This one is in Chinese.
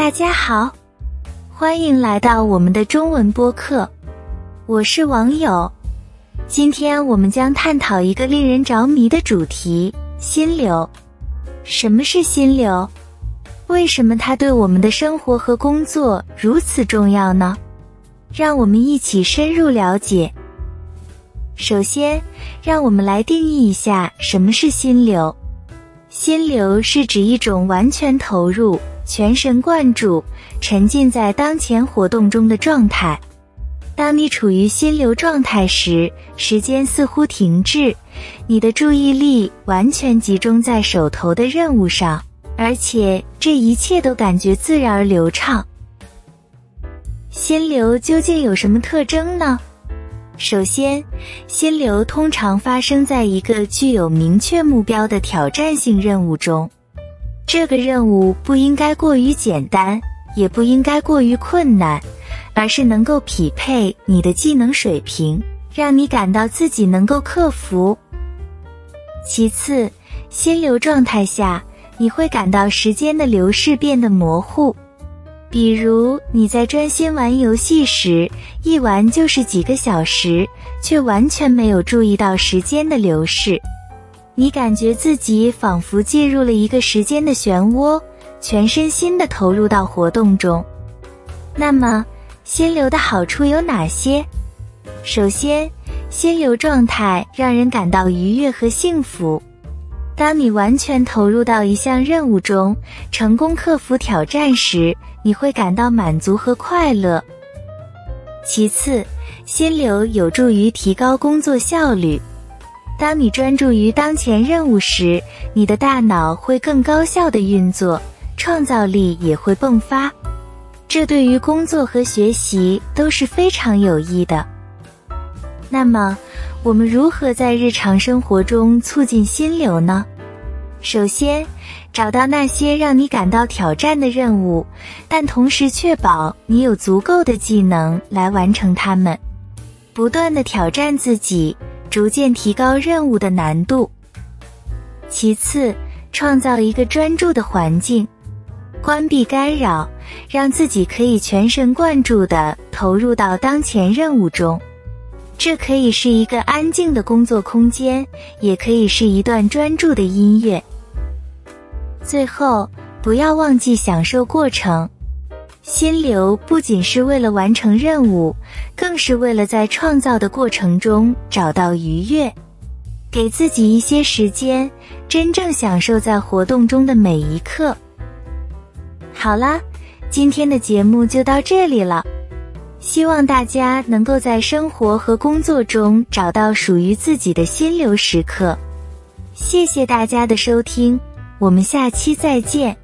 大家好，欢迎来到我们的中文播客，我是网友。今天我们将探讨一个令人着迷的主题——心流。什么是心流？为什么它对我们的生活和工作如此重要呢？让我们一起深入了解。首先，让我们来定义一下什么是心流。心流是指一种完全投入、全神贯注、沉浸在当前活动中的状态。当你处于心流状态时，时间似乎停滞，你的注意力完全集中在手头的任务上，而且这一切都感觉自然而流畅。心流究竟有什么特征呢？首先，心流通常发生在一个具有明确目标的挑战性任务中。这个任务不应该过于简单，也不应该过于困难，而是能够匹配你的技能水平，让你感到自己能够克服。其次，心流状态下，你会感到时间的流逝变得模糊。比如你在专心玩游戏时，一玩就是几个小时，却完全没有注意到时间的流逝。你感觉自己仿佛进入了一个时间的漩涡，全身心的投入到活动中。那么，心流的好处有哪些？首先，心流状态让人感到愉悦和幸福。当你完全投入到一项任务中，成功克服挑战时，你会感到满足和快乐。其次，心流有助于提高工作效率。当你专注于当前任务时，你的大脑会更高效的运作，创造力也会迸发。这对于工作和学习都是非常有益的。那么，我们如何在日常生活中促进心流呢？首先，找到那些让你感到挑战的任务，但同时确保你有足够的技能来完成它们。不断的挑战自己，逐渐提高任务的难度。其次，创造一个专注的环境，关闭干扰，让自己可以全神贯注地投入到当前任务中。这可以是一个安静的工作空间，也可以是一段专注的音乐。最后，不要忘记享受过程。心流不仅是为了完成任务，更是为了在创造的过程中找到愉悦。给自己一些时间，真正享受在活动中的每一刻。好啦，今天的节目就到这里了。希望大家能够在生活和工作中找到属于自己的心流时刻。谢谢大家的收听，我们下期再见。